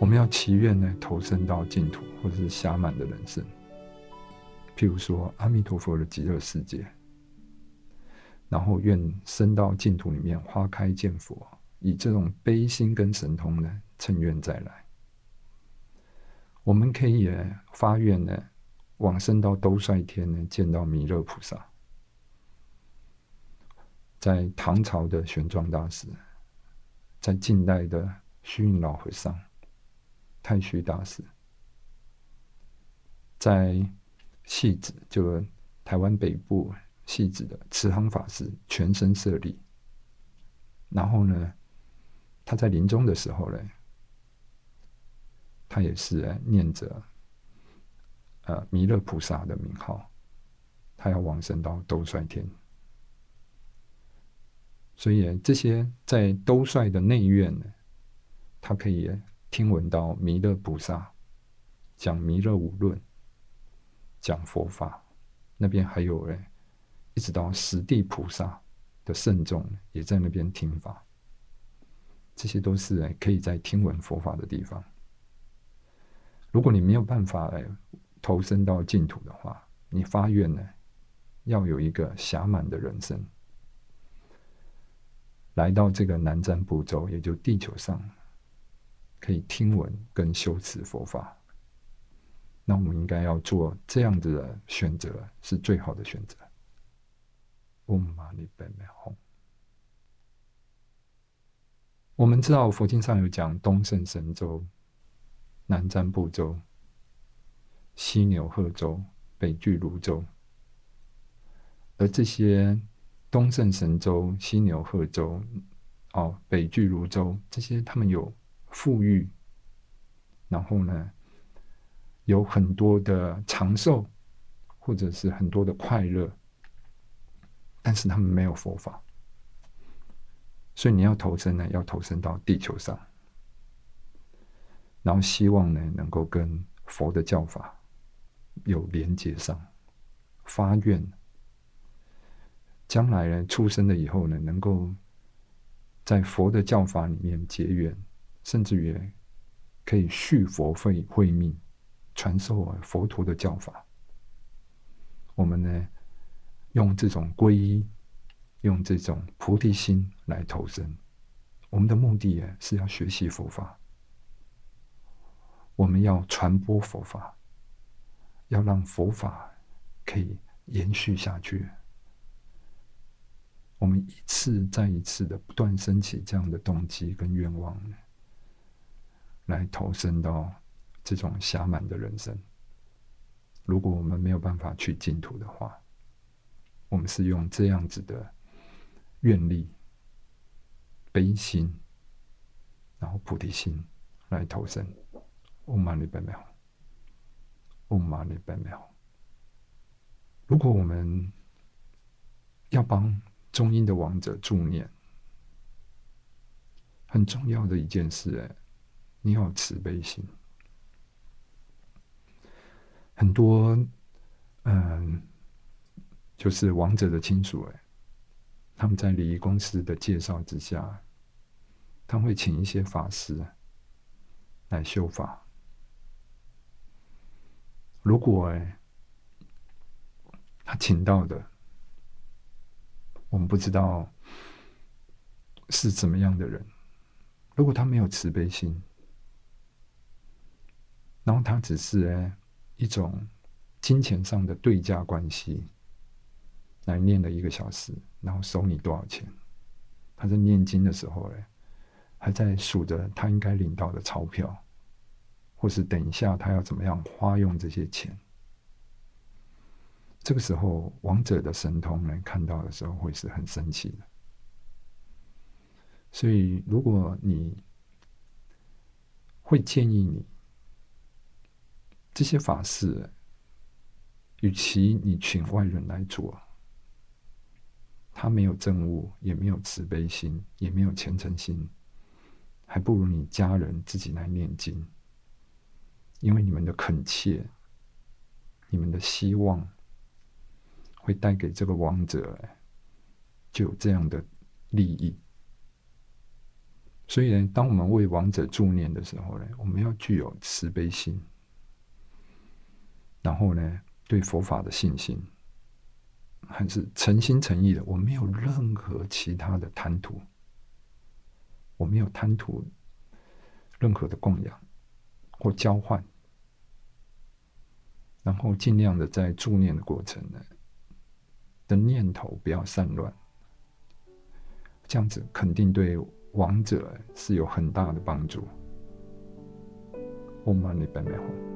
我们要祈愿呢，投身到净土或者是暇满的人生。譬如说，阿弥陀佛的极乐世界，然后愿生到净土里面，花开见佛，以这种悲心跟神通呢，趁愿再来。我们可以发愿呢，往生到兜率天呢，见到弥勒菩萨。在唐朝的玄奘大师，在近代的虚云老和尚。太虚大师在戏子，就台湾北部戏子的慈航法师全身设立。然后呢，他在临终的时候呢，他也是念着呃弥勒菩萨的名号，他要往生到兜率天。所以这些在兜率的内院呢，他可以。听闻到弥勒菩萨讲弥勒五论，讲佛法，那边还有哎，一直到十地菩萨的圣众也在那边听法，这些都是哎可以在听闻佛法的地方。如果你没有办法哎投身到净土的话，你发愿呢，要有一个暇满的人生，来到这个南瞻部洲，也就地球上。可以听闻跟修持佛法，那我们应该要做这样子的选择，是最好的选择。嗡嘛呢叭咪吽。我们知道佛经上有讲东胜神州、南瞻部洲、西牛贺州、北俱泸州，而这些东胜神州、西牛贺州、哦北俱泸州这些，他们有。富裕，然后呢，有很多的长寿，或者是很多的快乐，但是他们没有佛法，所以你要投身呢，要投身到地球上，然后希望呢，能够跟佛的教法有连接上，发愿，将来呢，出生了以后呢，能够在佛的教法里面结缘。甚至于可以续佛会会命，传授佛陀的教法。我们呢，用这种皈依，用这种菩提心来投身。我们的目的是要学习佛法，我们要传播佛法，要让佛法可以延续下去。我们一次再一次的不断升起这样的动机跟愿望。来投身到这种暇满的人生。如果我们没有办法去净土的话，我们是用这样子的愿力、悲心，然后菩提心来投身。嗡嘛呢叭咪吽，嗡嘛呢叭咪吽。如果我们要帮中阴的王者助念，很重要的一件事，哎。你要慈悲心，很多，嗯，就是王者的亲属哎，他们在礼仪公司的介绍之下，他会请一些法师来修法。如果哎，他请到的，我们不知道是怎么样的人，如果他没有慈悲心。然后他只是哎一种金钱上的对价关系，来念了一个小时，然后收你多少钱？他在念经的时候哎，还在数着他应该领到的钞票，或是等一下他要怎么样花用这些钱。这个时候，王者的神通呢看到的时候，会是很生气的。所以，如果你会建议你。这些法事，与其你请外人来做，他没有正悟，也没有慈悲心，也没有虔诚心，还不如你家人自己来念经，因为你们的恳切，你们的希望，会带给这个王者就有这样的利益。所以呢，当我们为王者助念的时候呢，我们要具有慈悲心，然后呢，对佛法的信心，还是诚心诚意的。我没有任何其他的贪图，我没有贪图任何的供养或交换，然后尽量的在助念的过程呢，的念头不要散乱，这样子肯定对。王者是有很大的帮助。我们你拜拜。